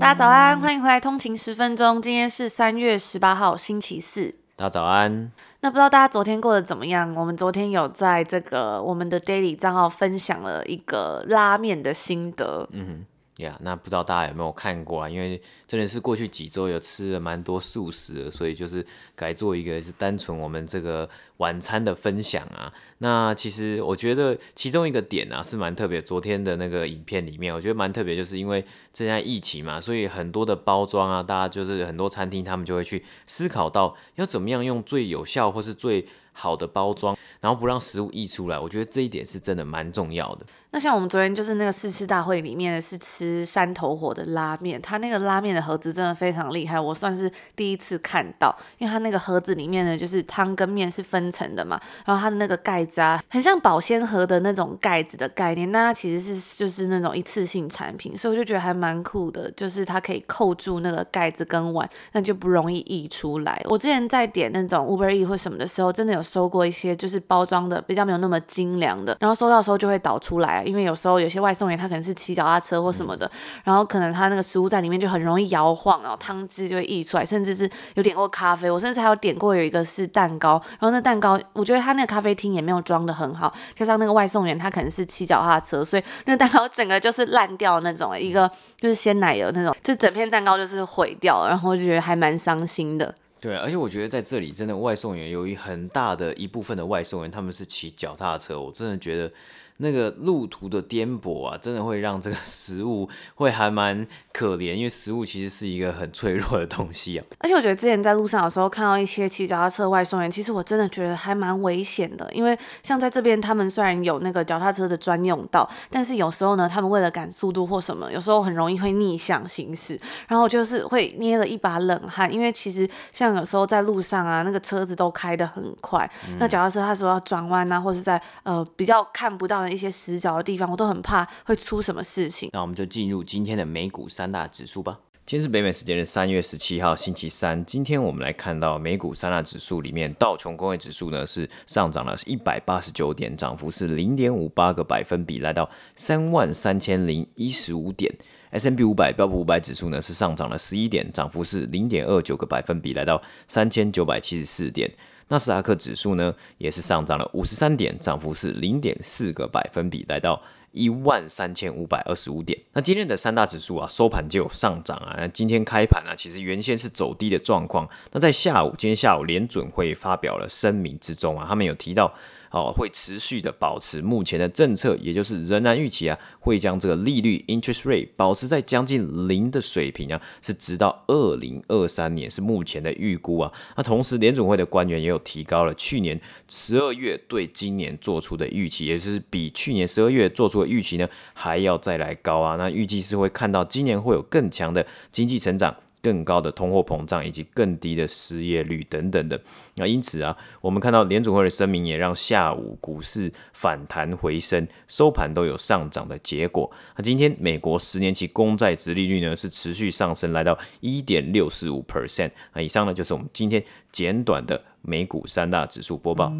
大家早安，欢迎回来通勤十分钟。今天是三月十八号，星期四。大家早安。那不知道大家昨天过得怎么样？我们昨天有在这个我们的 Daily 账号分享了一个拉面的心得。嗯哼。呀那不知道大家有没有看过啊？因为真的是过去几周有吃了蛮多素食的，所以就是改做一个是单纯我们这个晚餐的分享啊。那其实我觉得其中一个点啊是蛮特别，昨天的那个影片里面我觉得蛮特别，就是因为现在疫情嘛，所以很多的包装啊，大家就是很多餐厅他们就会去思考到要怎么样用最有效或是最好的包装，然后不让食物溢出来。我觉得这一点是真的蛮重要的。那像我们昨天就是那个试吃大会里面是吃山头火的拉面，它那个拉面的盒子真的非常厉害，我算是第一次看到，因为它那个盒子里面呢，就是汤跟面是分层的嘛，然后它的那个盖子啊，很像保鲜盒的那种盖子的概念，那它其实是就是那种一次性产品，所以我就觉得还蛮酷的，就是它可以扣住那个盖子跟碗，那就不容易溢出来。我之前在点那种 Uber E 或什么的时候，真的有收过一些就是包装的比较没有那么精良的，然后收到的时候就会倒出来。因为有时候有些外送员他可能是骑脚踏车或什么的，嗯、然后可能他那个食物在里面就很容易摇晃，然后汤汁就会溢出来，甚至是有点过咖啡。我甚至还有点过有一个是蛋糕，然后那蛋糕我觉得他那个咖啡厅也没有装的很好，加上那个外送员他可能是骑脚踏车，所以那蛋糕整个就是烂掉那种，一个就是鲜奶油那种，就整片蛋糕就是毁掉，然后我就觉得还蛮伤心的。对，而且我觉得在这里真的外送员有一很大的一部分的外送员他们是骑脚踏车，我真的觉得。那个路途的颠簸啊，真的会让这个 食物会还蛮可怜，因为食物其实是一个很脆弱的东西啊。而且我觉得之前在路上有时候看到一些骑脚踏车外送员，其实我真的觉得还蛮危险的，因为像在这边，他们虽然有那个脚踏车的专用道，但是有时候呢，他们为了赶速度或什么，有时候很容易会逆向行驶，然后就是会捏了一把冷汗，因为其实像有时候在路上啊，那个车子都开得很快，嗯、那脚踏车他说要转弯啊，或是在呃比较看不到的。一些死角的地方，我都很怕会出什么事情。那我们就进入今天的美股三大指数吧。今天是北美时间的三月十七号，星期三。今天我们来看到美股三大指数里面，道琼工业指数呢是上涨了一百八十九点，涨幅是零点五八个百分比，来到三万三千零一十五点。S&P 五百标普五百指数呢是上涨了十一点，涨幅是零点二九个百分比，来到三千九百七十四点。纳斯达克指数呢，也是上涨了五十三点，涨幅是零点四个百分比，来到一万三千五百二十五点。那今天的三大指数啊，收盘就有上涨啊。那今天开盘啊，其实原先是走低的状况。那在下午，今天下午联准会发表了声明之中啊，他们有提到。哦，会持续的保持目前的政策，也就是仍然预期啊，会将这个利率 interest rate 保持在将近零的水平啊，是直到二零二三年是目前的预估啊。那同时联准会的官员也有提高了去年十二月对今年做出的预期，也就是比去年十二月做出的预期呢还要再来高啊。那预计是会看到今年会有更强的经济成长。更高的通货膨胀以及更低的失业率等等的，那因此啊，我们看到联准会的声明也让下午股市反弹回升，收盘都有上涨的结果。那今天美国十年期公债殖利率呢是持续上升，来到一点六四五 percent。那以上呢就是我们今天简短的美股三大指数播报。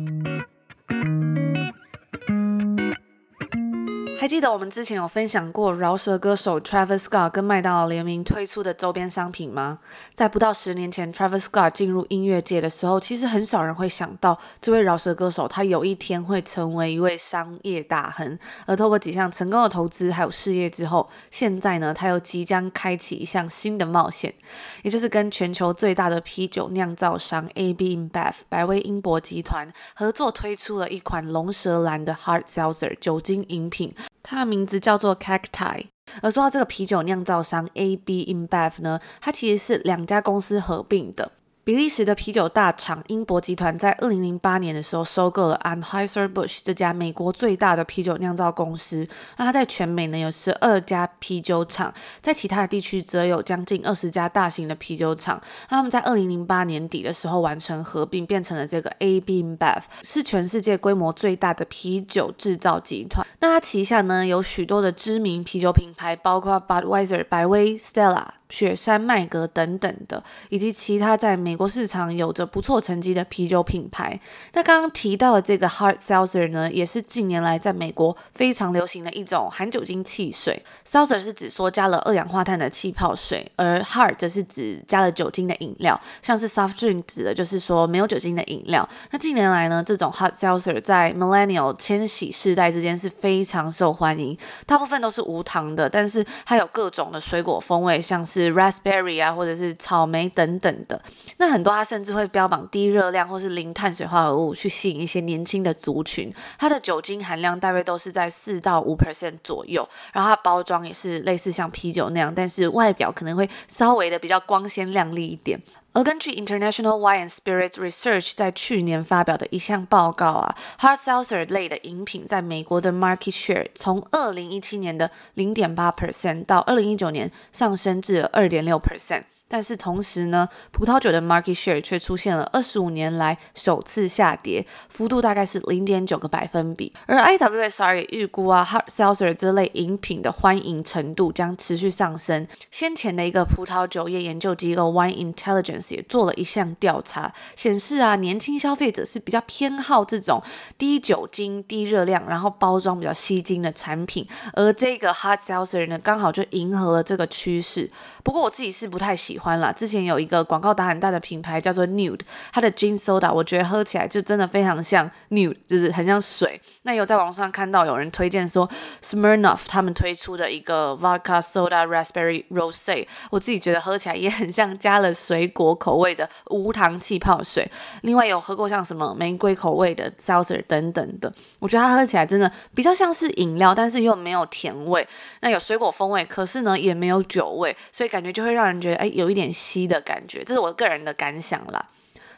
还记得我们之前有分享过饶舌歌手 Travis Scott 跟麦当劳联名推出的周边商品吗？在不到十年前，Travis Scott 进入音乐界的时候，其实很少人会想到这位饶舌歌手他有一天会成为一位商业大亨。而透过几项成功的投资还有事业之后，现在呢，他又即将开启一项新的冒险，也就是跟全球最大的啤酒酿造商 AB InBev 百威英博集团合作推出了一款龙舌兰的 Hard Seltzer 酒精饮品。它的名字叫做 Cacti。而说到这个啤酒酿造商 AB InBev 呢，它其实是两家公司合并的。比利时的啤酒大厂英博集团在二零零八年的时候收购了 Anheuser-Busch 这家美国最大的啤酒酿造公司。那它在全美呢有十二家啤酒厂，在其他的地区则有将近二十家大型的啤酒厂。那他们在二零零八年底的时候完成合并，变成了这个 AB InBev，是全世界规模最大的啤酒制造集团。那它旗下呢有许多的知名啤酒品牌，包括 Budweiser 百威、Stella。雪山麦格等等的，以及其他在美国市场有着不错成绩的啤酒品牌。那刚刚提到的这个 Hard Seltzer 呢，也是近年来在美国非常流行的一种含酒精汽水。Seltzer 是指说加了二氧化碳的气泡水，而 Hard 则是指加了酒精的饮料，像是 Soft Drink 指的就是说没有酒精的饮料。那近年来呢，这种 Hard Seltzer 在 Millennial 千禧世代之间是非常受欢迎，大部分都是无糖的，但是它有各种的水果风味，像是是 raspberry 啊，或者是草莓等等的。那很多它甚至会标榜低热量或是零碳水化合物，去吸引一些年轻的族群。它的酒精含量大约都是在四到五 percent 左右，然后它包装也是类似像啤酒那样，但是外表可能会稍微的比较光鲜亮丽一点。而根据 International Wine Spirits Research 在去年发表的一项报告啊，Hard Seltzer 类的饮品在美国的 market share 从二零一七年的零点八 percent 到二零一九年上升至二点六 percent。但是同时呢，葡萄酒的 market share 却出现了二十五年来首次下跌，幅度大概是零点九个百分比。而 IWSR 也预估啊，hard seltzer 这类饮品的欢迎程度将持续上升。先前的一个葡萄酒业研究机构 Wine Intelligence 也做了一项调查，显示啊，年轻消费者是比较偏好这种低酒精、低热量，然后包装比较吸睛的产品。而这个 hard seltzer 呢，刚好就迎合了这个趋势。不过我自己是不太喜欢啦。之前有一个广告打很大的品牌叫做 Nude，它的 Gin Soda 我觉得喝起来就真的非常像 Nude，就是很像水。那有在网上看到有人推荐说 Smirnoff 他们推出的一个 Vodka Soda Raspberry Rosé，我自己觉得喝起来也很像加了水果口味的无糖气泡水。另外有喝过像什么玫瑰口味的 Seltzer 等等的，我觉得它喝起来真的比较像是饮料，但是又没有甜味。那有水果风味，可是呢也没有酒味，所以。感觉就会让人觉得，哎，有一点稀的感觉，这是我个人的感想啦。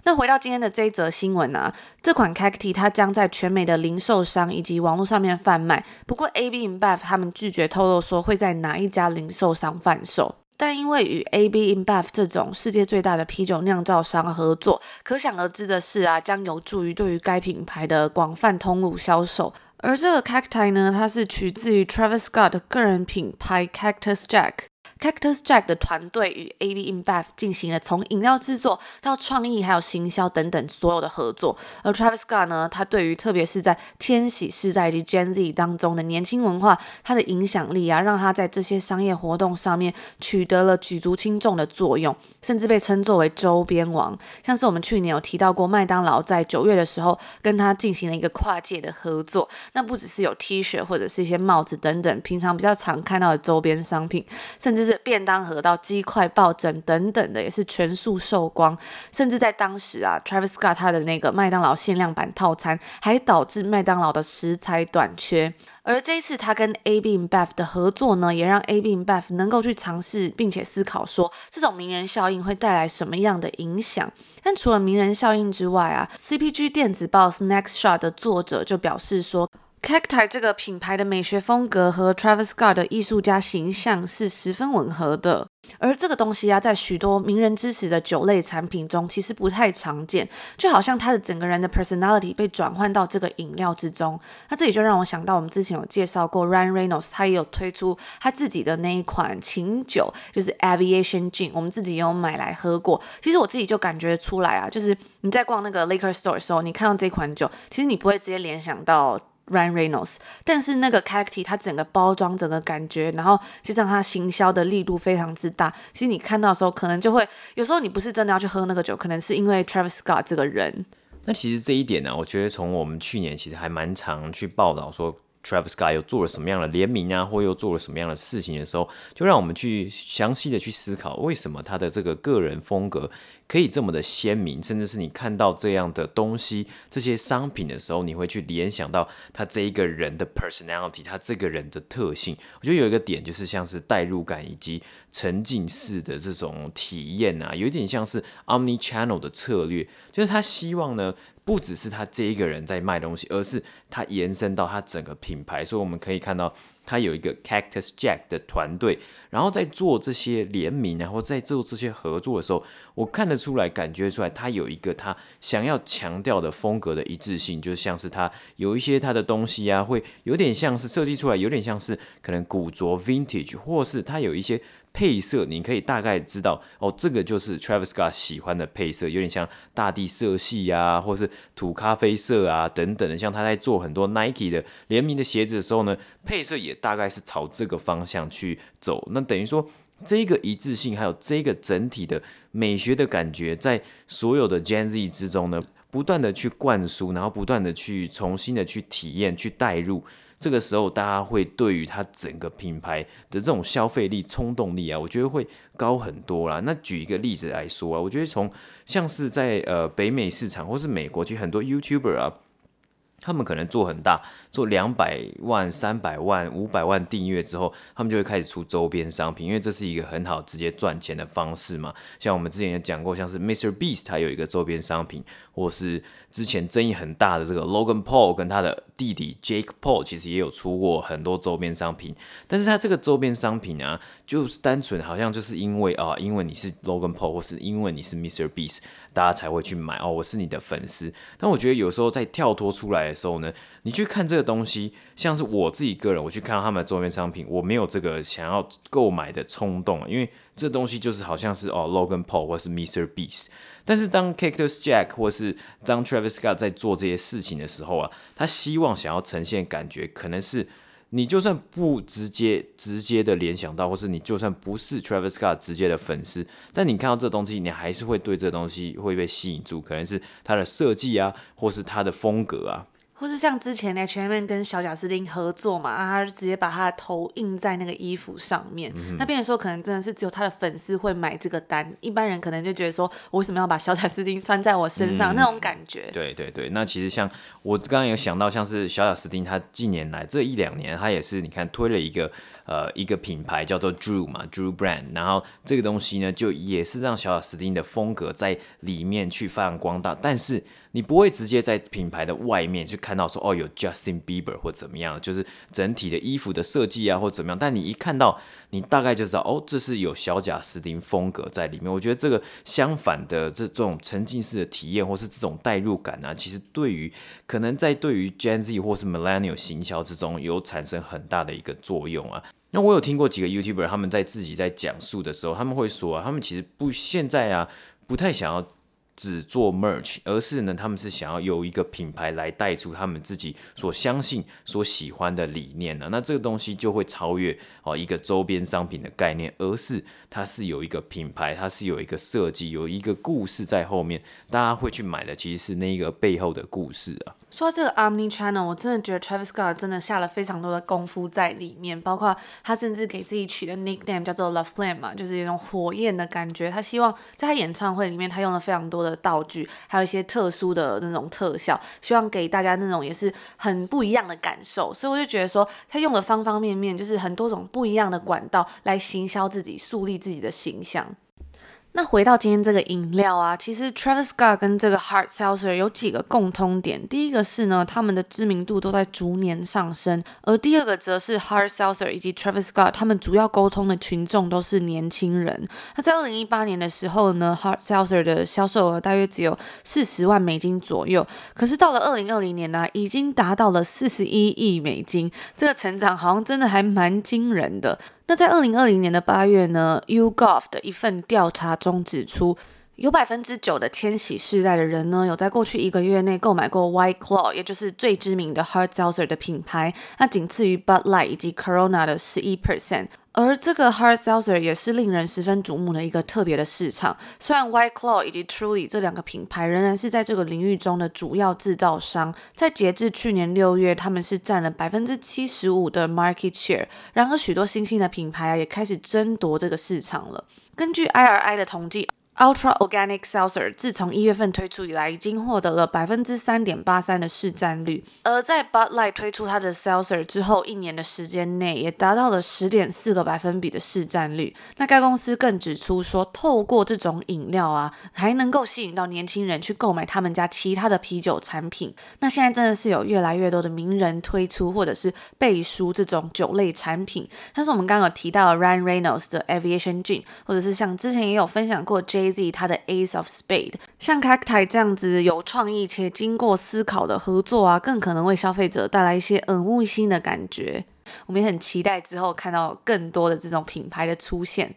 那回到今天的这一则新闻啊，这款 Cacti 它将在全美的零售商以及网络上面贩卖。不过 AB InBev 他们拒绝透露说会在哪一家零售商贩售。但因为与 AB InBev 这种世界最大的啤酒酿造商合作，可想而知的是啊，将有助于对于该品牌的广泛通路销售。而这个 Cacti 呢，它是取自于 Travis Scott 的个人品牌 Cactus Jack。Cactus Jack 的团队与 AB InBev 进行了从饮料制作到创意还有行销等等所有的合作。而 Travis Scott 呢，他对于特别是在千禧世代以及 Gen Z 当中的年轻文化，他的影响力啊，让他在这些商业活动上面取得了举足轻重的作用，甚至被称作为周边王。像是我们去年有提到过，麦当劳在九月的时候跟他进行了一个跨界的合作，那不只是有 T 恤或者是一些帽子等等，平常比较常看到的周边商品，甚至是。便当盒到鸡块、抱枕等等的也是全数售光，甚至在当时啊，Travis Scott 他的那个麦当劳限量版套餐还导致麦当劳的食材短缺。而这一次他跟 AB InBev 的合作呢，也让 AB InBev 能够去尝试并且思考说，这种名人效应会带来什么样的影响。但除了名人效应之外啊，CPG 电子报 Snack Shot 的作者就表示说。Cacti 这个品牌的美学风格和 Travis Scott 的艺术家形象是十分吻合的，而这个东西啊，在许多名人支持的酒类产品中，其实不太常见，就好像他的整个人的 personality 被转换到这个饮料之中。那这里就让我想到，我们之前有介绍过 Ryan Reynolds，他也有推出他自己的那一款琴酒，就是 Aviation Gin，我们自己也有买来喝过。其实我自己就感觉出来啊，就是你在逛那个 liquor store 的时候，你看到这款酒，其实你不会直接联想到。Ryan Reynolds，但是那个 Cacti 它整个包装整个感觉，然后加上它行销的力度非常之大，其实你看到的时候，可能就会有时候你不是真的要去喝那个酒，可能是因为 Travis Scott 这个人。那其实这一点呢、我觉得从我们去年其实还蛮常去报道说。Travis Scott 又做了什么样的联名啊，或又做了什么样的事情的时候，就让我们去详细的去思考，为什么他的这个个人风格可以这么的鲜明，甚至是你看到这样的东西、这些商品的时候，你会去联想到他这一个人的 personality，他这个人的特性。我觉得有一个点就是像是代入感以及沉浸式的这种体验啊，有点像是 Omni Channel 的策略，就是他希望呢。不只是他这一个人在卖东西，而是他延伸到他整个品牌，所以我们可以看到他有一个 Cactus Jack 的团队，然后在做这些联名，然后在做这些合作的时候，我看得出来，感觉出来，他有一个他想要强调的风格的一致性，就像是他有一些他的东西啊，会有点像是设计出来，有点像是可能古着 Vintage，或是他有一些。配色，你可以大概知道哦，这个就是 Travis Scott 喜欢的配色，有点像大地色系啊，或是土咖啡色啊等等的。像他在做很多 Nike 的联名的鞋子的时候呢，配色也大概是朝这个方向去走。那等于说，这个一致性还有这个整体的美学的感觉，在所有的 Gen Z 之中呢，不断的去灌输，然后不断的去重新的去体验、去带入。这个时候，大家会对于它整个品牌的这种消费力、冲动力啊，我觉得会高很多啦。那举一个例子来说啊，我觉得从像是在呃北美市场或是美国，其实很多 YouTuber 啊。他们可能做很大，做两百万、三百万、五百万订阅之后，他们就会开始出周边商品，因为这是一个很好直接赚钱的方式嘛。像我们之前也讲过，像是 Mr. Beast，他有一个周边商品，或是之前争议很大的这个 Logan Paul 跟他的弟弟 Jake Paul，其实也有出过很多周边商品。但是他这个周边商品啊，就是单纯好像就是因为啊，因为你是 Logan Paul，或是因为你是 Mr. Beast，大家才会去买哦。我是你的粉丝。但我觉得有时候在跳脱出来的时候呢，你去看这个东西，像是我自己个人，我去看到他们的周边商品，我没有这个想要购买的冲动，因为这东西就是好像是哦，Logan Paul 或是 Mr. Beast。但是当 Cactus Jack 或是当 Travis Scott 在做这些事情的时候啊，他希望想要呈现感觉，可能是。你就算不直接直接的联想到，或是你就算不是 Travis Scott 直接的粉丝，但你看到这东西，你还是会对这东西会被吸引住，可能是它的设计啊，或是它的风格啊。或是像之前 H&M 跟小贾斯汀合作嘛，啊，他就直接把他的头印在那个衣服上面。嗯、那变成说，可能真的是只有他的粉丝会买这个单，一般人可能就觉得说，我为什么要把小贾斯汀穿在我身上、嗯、那种感觉？对对对，那其实像我刚刚有想到，像是小贾斯汀，他近年来这一两年，他也是你看推了一个呃一个品牌叫做 Drew 嘛，Drew Brand，然后这个东西呢，就也是让小贾斯汀的风格在里面去发扬光大，但是。你不会直接在品牌的外面去看到说哦，有 Justin Bieber 或怎么样，就是整体的衣服的设计啊或怎么样，但你一看到，你大概就知道哦，这是有小贾斯汀风格在里面。我觉得这个相反的这这种沉浸式的体验或是这种代入感啊，其实对于可能在对于 Gen Z 或是 Millennial 行销之中有产生很大的一个作用啊。那我有听过几个 YouTuber 他们在自己在讲述的时候，他们会说啊，他们其实不现在啊不太想要。只做 merch，而是呢，他们是想要有一个品牌来带出他们自己所相信、所喜欢的理念呢。那这个东西就会超越哦一个周边商品的概念，而是它是有一个品牌，它是有一个设计，有一个故事在后面，大家会去买的，其实是那个背后的故事啊。说到这个 Omni Channel，我真的觉得 Travis Scott 真的下了非常多的功夫在里面，包括他甚至给自己取的 nickname 叫做 Love Flame 嘛，就是一种火焰的感觉。他希望在他演唱会里面，他用了非常多的道具，还有一些特殊的那种特效，希望给大家那种也是很不一样的感受。所以我就觉得说，他用了方方面面，就是很多种不一样的管道来行销自己，树立自己的形象。那回到今天这个饮料啊，其实 Travis Scott 跟这个 Hard Seltzer 有几个共通点。第一个是呢，他们的知名度都在逐年上升，而第二个则是 Hard Seltzer 以及 Travis Scott 他们主要沟通的群众都是年轻人。那在二零一八年的时候呢，Hard Seltzer 的销售额大约只有四十万美金左右，可是到了二零二零年呢、已经达到了四十一亿美金，这个成长好像真的还蛮惊人的。那在二零二零年的八月呢 yugov 的一份调查中指出，有百分之九的千禧世代的人呢，有在过去一个月内购买过 White Claw，也就是最知名的 Hard Seltzer 的品牌，那仅次于 Bud Light 以及 Corona 的十一 percent。而这个 Hard Seltzer 也是令人十分瞩目的一个特别的市场。虽然 White Claw 以及 Truly 这两个品牌仍然是在这个领域中的主要制造商，在截至去年六月，他们是占了百分之七十五的 market share。然而，许多新兴的品牌啊，也开始争夺这个市场了。根据 IRI 的统计。Ultra Organic Seltzer 自从一月份推出以来，已经获得了百分之三点八三的市占率。而在 Bud Light 推出它的 Seltzer 之后，一年的时间内，也达到了十点四个百分比的市占率。那该公司更指出说，透过这种饮料啊，还能够吸引到年轻人去购买他们家其他的啤酒产品。那现在真的是有越来越多的名人推出或者是背书这种酒类产品，像是我们刚刚有提到 Ryan Reynolds 的 Aviation Gin，或者是像之前也有分享过 J。他的 Ace of Spade，像 Cacti 这样子有创意且经过思考的合作啊，更可能为消费者带来一些耳目一新的感觉。我们也很期待之后看到更多的这种品牌的出现。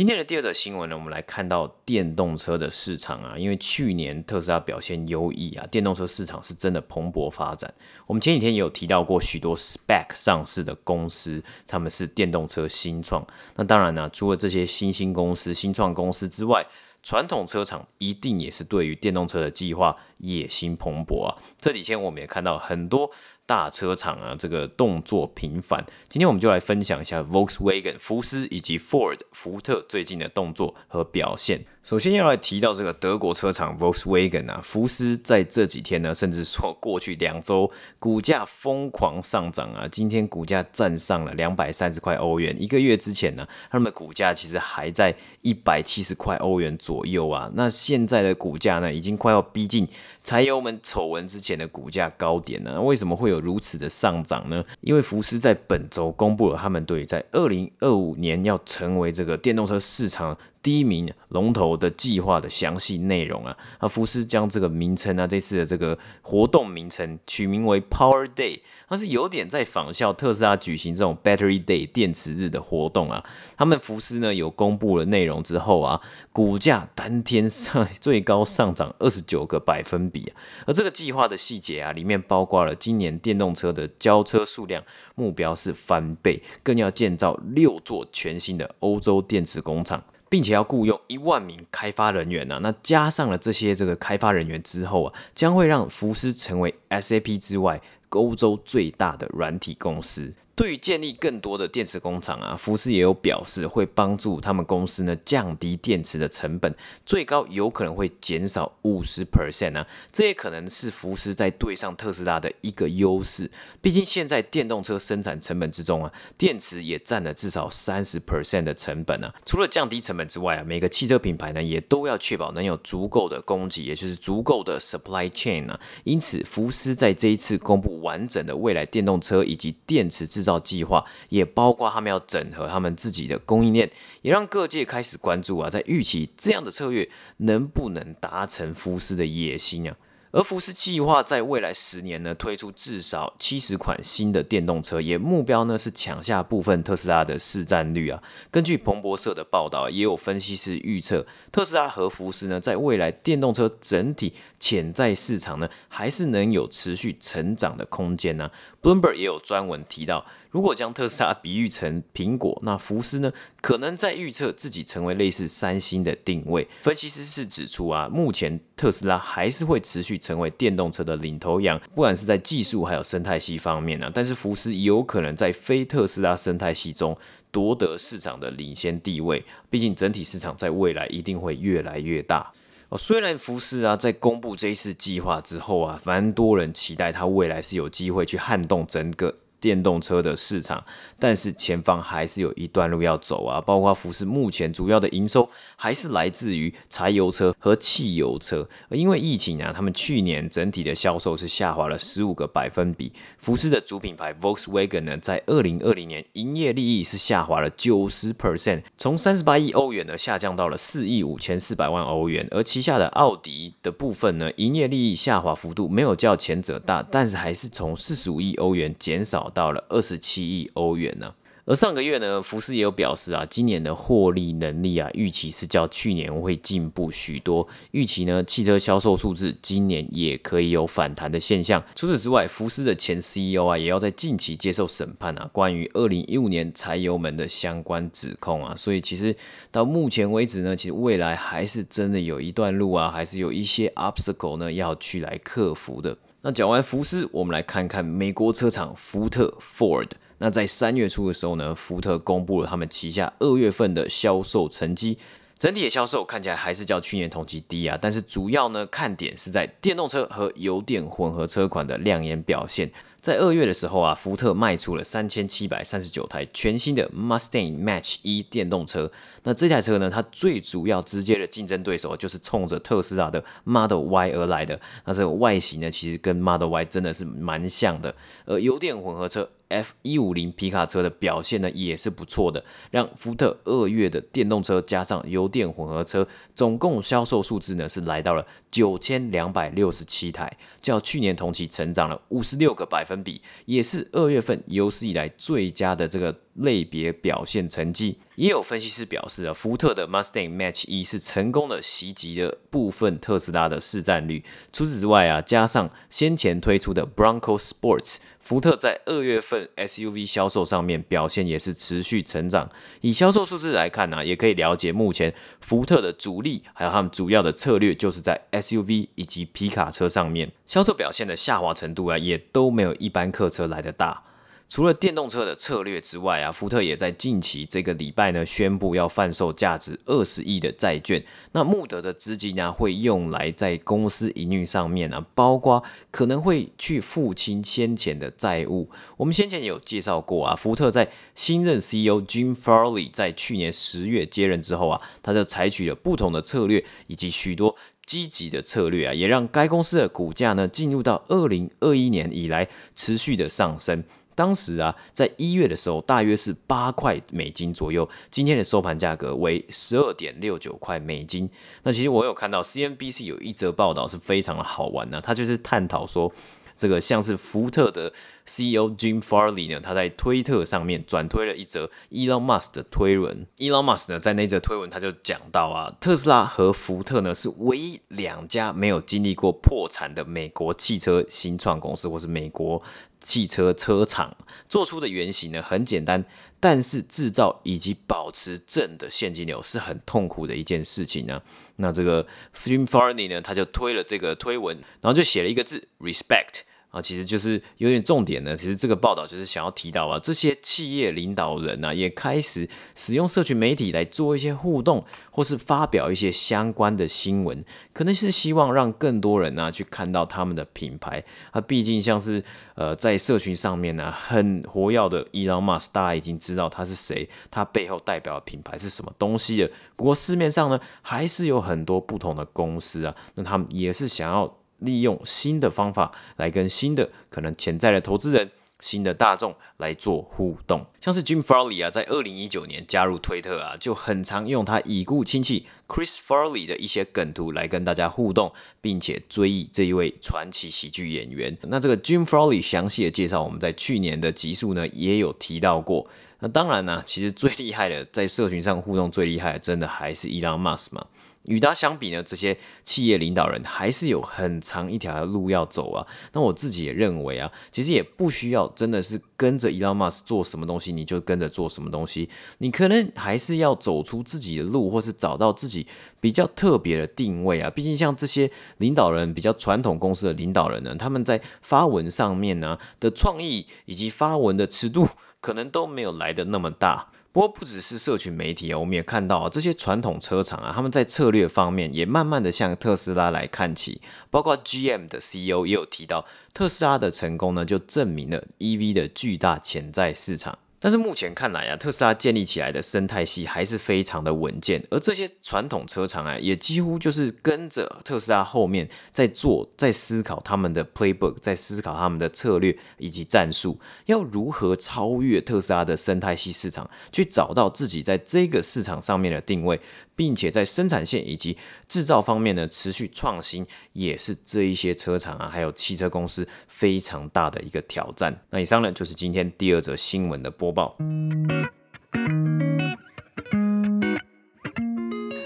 今天的第二则新闻呢，我们来看到电动车的市场啊，因为去年特斯拉表现优异啊，电动车市场是真的蓬勃发展。我们前几天也有提到过许多 SPAC 上市的公司，他们是电动车新创。那当然呢，除了这些新兴公司、新创公司之外，传统车厂一定也是对于电动车的计划野心蓬勃啊。这几天我们也看到很多。大车厂啊，这个动作频繁。今天我们就来分享一下 Volkswagen 福斯以及 Ford 福特最近的动作和表现。首先要来提到这个德国车厂 Volkswagen 啊，福斯在这几天呢，甚至说过去两周股价疯狂上涨啊，今天股价站上了两百三十块欧元。一个月之前呢，他们的股价其实还在一百七十块欧元左右啊。那现在的股价呢，已经快要逼近柴油们丑闻之前的股价高点呢。为什么会有如此的上涨呢？因为福斯在本周公布了他们对在二零二五年要成为这个电动车市场第一名龙头的计划的详细内容啊。那福斯将这个名称啊，这次的这个活动名称取名为 Power Day，它是有点在仿效特斯拉举行这种 Battery Day 电池日的活动啊。他们福斯呢有公布了内容之后啊，股价当天上 最高上涨二十九个百分比啊。而这个计划的细节啊，里面包括了今年电动车的交车数量目标是翻倍，更要建造六座全新的欧洲电池工厂。并且要雇佣一万名开发人员呢、啊，那加上了这些这个开发人员之后啊，将会让福斯成为 SAP 之外欧洲最大的软体公司。对于建立更多的电池工厂啊，福斯也有表示会帮助他们公司呢降低电池的成本，最高有可能会减少五十 percent 啊，这也可能是福斯在对上特斯拉的一个优势。毕竟现在电动车生产成本之中啊，电池也占了至少三十 percent 的成本啊。除了降低成本之外啊，每个汽车品牌呢也都要确保能有足够的供给，也就是足够的 supply chain 啊。因此，福斯在这一次公布完整的未来电动车以及电池制造。到计划也包括他们要整合他们自己的供应链，也让各界开始关注啊，在预期这样的策略能不能达成福斯的野心啊。而福斯计划在未来十年呢，推出至少七十款新的电动车，也目标呢是抢下部分特斯拉的市占率啊。根据彭博社的报道，也有分析师预测，特斯拉和福斯呢，在未来电动车整体潜在市场呢，还是能有持续成长的空间呢。Bloomberg 也有专文提到，如果将特斯拉比喻成苹果，那福斯呢，可能在预测自己成为类似三星的定位。分析师是指出啊，目前特斯拉还是会持续成为电动车的领头羊，不管是在技术还有生态系方面呢，但是福斯有可能在非特斯拉生态系中夺得市场的领先地位。毕竟整体市场在未来一定会越来越大。哦，虽然福斯啊在公布这一次计划之后啊，蛮多人期待它未来是有机会去撼动整个。电动车的市场，但是前方还是有一段路要走啊！包括福斯目前主要的营收还是来自于柴油车和汽油车，而因为疫情啊，他们去年整体的销售是下滑了十五个百分比。福斯的主品牌 Volkswagen 呢，在二零二零年营业利益是下滑了九十 percent，从三十八亿欧元呢下降到了四亿五千四百万欧元。而旗下的奥迪的部分呢，营业利益下滑幅度没有较前者大，但是还是从四十五亿欧元减少。到了二十七亿欧元呢，而上个月呢，福斯也有表示啊，今年的获利能力啊，预期是较去年会进步许多。预期呢，汽车销售数字今年也可以有反弹的现象。除此之外，福斯的前 CEO 啊，也要在近期接受审判啊，关于二零一五年柴油门的相关指控啊。所以其实到目前为止呢，其实未来还是真的有一段路啊，还是有一些 obstacle 呢要去来克服的。那讲完福斯，我们来看看美国车厂福特 Ford。那在三月初的时候呢，福特公布了他们旗下二月份的销售成绩，整体的销售看起来还是较去年同期低啊，但是主要呢看点是在电动车和油电混合车款的亮眼表现。在二月的时候啊，福特卖出了三千七百三十九台全新的 Mustang Mach-E 电动车。那这台车呢，它最主要直接的竞争对手就是冲着特斯拉的 Model Y 而来的。那这个外形呢，其实跟 Model Y 真的是蛮像的。而油电混合车 F 一五零皮卡车的表现呢，也是不错的，让福特二月的电动车加上油电混合车总共销售数字呢，是来到了九千两百六十七台，较去年同期成长了五十六个百分。分比也是二月份有史以来最佳的这个类别表现成绩。也有分析师表示啊，福特的 Mustang Mach-E 是成功的袭击了部分特斯拉的市占率。除此之外啊，加上先前推出的 Bronco Sports，福特在二月份 SUV 销售上面表现也是持续成长。以销售数字来看呢、也可以了解目前福特的主力还有他们主要的策略就是在 SUV 以及皮卡车上面，销售表现的下滑程度啊，也都没有一般客车来得大。除了电动车的策略之外啊，福特也在近期这个礼拜呢宣布要贩售价值二十亿的债券。那穆德的资金呢会用来在公司营运上面啊，包括可能会去付清先前的债务。我们先前有介绍过啊，福特在新任 CEO Jim Farley 在去年十月接任之后啊，他就采取了不同的策略以及许多积极的策略啊，也让该公司的股价呢进入到二零二一年以来持续的上升。当时啊，在一月的时候，大约是八块美金左右。今天的收盘价格为十二点六九块美金。那其实我有看到 CNBC 有一则报道是非常的好玩呢、啊，他就是探讨说。这个像是福特的 CEO Jim Farley 呢，他在推特上面转推了一则 Elon Musk 的推文。Elon Musk 呢，在那则推文他就讲到啊，特斯拉和福特呢是唯一两家没有经历过破产的美国汽车新创公司，或是美国汽车车厂做出的原型呢很简单，但是制造以及保持正的现金流是很痛苦的一件事情呢。那这个 Jim Farley 呢，他就推了这个推文，然后就写了一个字 respect。啊，其实就是有点重点呢。其实这个报道就是想要提到啊，这些企业领导人啊，也开始使用社群媒体来做一些互动，或是发表一些相关的新闻，可能是希望让更多人啊去看到他们的品牌。啊，毕竟像是呃在社群上面呢、很活跃的 Elon Musk，大家已经知道他是谁，他背后代表的品牌是什么东西了。不过市面上呢，还是有很多不同的公司啊，那他们也是想要。利用新的方法来跟新的可能潜在的投资人、新的大众来做互动，像是 Jim Farley 啊，在二零一九年加入推特啊，就很常用他已故亲戚 Chris Farley 的一些梗图来跟大家互动，并且追忆这一位传奇喜剧演员。那这个 Jim Farley 详细的介绍，我们在去年的集数呢也有提到过。那当然呢、其实最厉害的在社群上互动最厉害的，真的还是 Elon Musk 嘛。与他相比呢，这些企业领导人还是有很长一条路要走啊。那我自己也认为啊，其实也不需要真的是跟着 Elon Musk 做什么东西，你就跟着做什么东西。你可能还是要走出自己的路，或是找到自己比较特别的定位啊。毕竟像这些领导人，比较传统公司的领导人呢，他们在发文上面呢的创意以及发文的尺度，可能都没有来的那么大。不过不只是社群媒体啊，我们也看到啊，这些传统车厂啊，他们在策略方面也慢慢的向特斯拉来看齐。包括 GM 的 CEO 也有提到，特斯拉的成功呢，就证明了 EV 的巨大潜在市场。但是目前看来啊，特斯拉建立起来的生态系还是非常的稳健，而这些传统车厂啊，也几乎就是跟着特斯拉后面在做，在思考他们的 playbook，在思考他们的策略以及战术，要如何超越特斯拉的生态系市场，去找到自己在这个市场上面的定位。并且在生产线以及制造方面呢持续创新，也是这一些车厂啊还有汽车公司非常大的一个挑战。那以上呢就是今天第二则新闻的播报。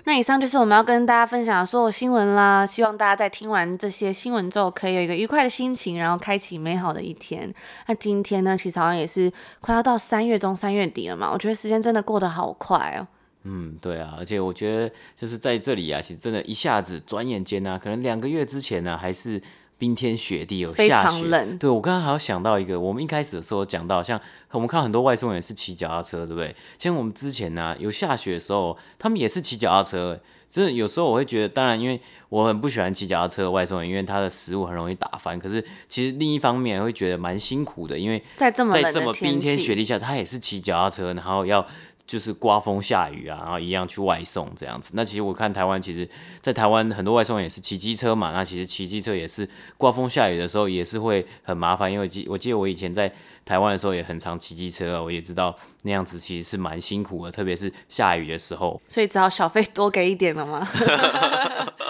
那以上就是我们要跟大家分享的所有新闻啦，希望大家在听完这些新闻之后，可以有一个愉快的心情，然后开启美好的一天。那今天呢，其实好像也是快要到三月中、三月底了嘛，我觉得时间真的过得好快哦。嗯，对啊，而且我觉得就是在这里啊，其实真的一下子转眼间啊，可能两个月之前呢、啊，还是。冰天雪地有下雪，非常冷。对，我刚刚还要想到一个，我们一开始的时候讲到，像我们看很多外送员是骑脚踏车，对不对？像我们之前呢、啊，有下雪的时候，他们也是骑脚踏车。真的有时候我会觉得，当然因为我很不喜欢骑脚踏车的外送员，因为他的食物很容易打翻。可是其实另一方面会觉得蛮辛苦的，因为在这么在这么冰天雪地下，他也是骑脚踏车，然后要。就是刮风下雨啊，然后一样去外送这样子。那其实我看台湾，其实，在台湾很多外送也是骑机车嘛。那其实骑机车也是刮风下雨的时候也是会很麻烦，因为记我记得我以前在台湾的时候也很常骑机车啊，我也知道那样子其实是蛮辛苦的，特别是下雨的时候。所以只好小费多给一点了吗？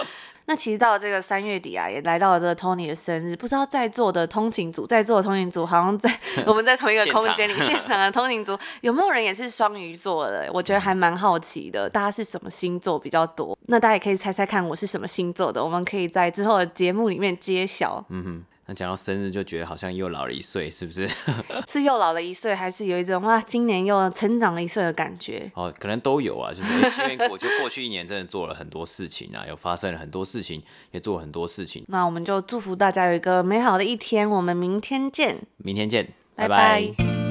那其实到了这个三月底啊，也来到了这个 Tony 的生日。不知道在座的通勤组，在座的通勤组好像在 我们在同一个空间里，现场，现场的通勤组有没有人也是双鱼座的？我觉得还蛮好奇的，大家是什么星座比较多？那大家也可以猜猜看我是什么星座的，我们可以在之后的节目里面揭晓。嗯哼。那讲到生日，就觉得好像又老了一岁，是不是？是又老了一岁，还是有一种哇，今年又成长了一岁的感觉？哦，可能都有啊，就是因为我觉得过去一年真的做了很多事情啊，有发生了很多事情，也做了很多事情。那我们就祝福大家有一个美好的一天，我们明天见。明天见，拜拜。拜拜。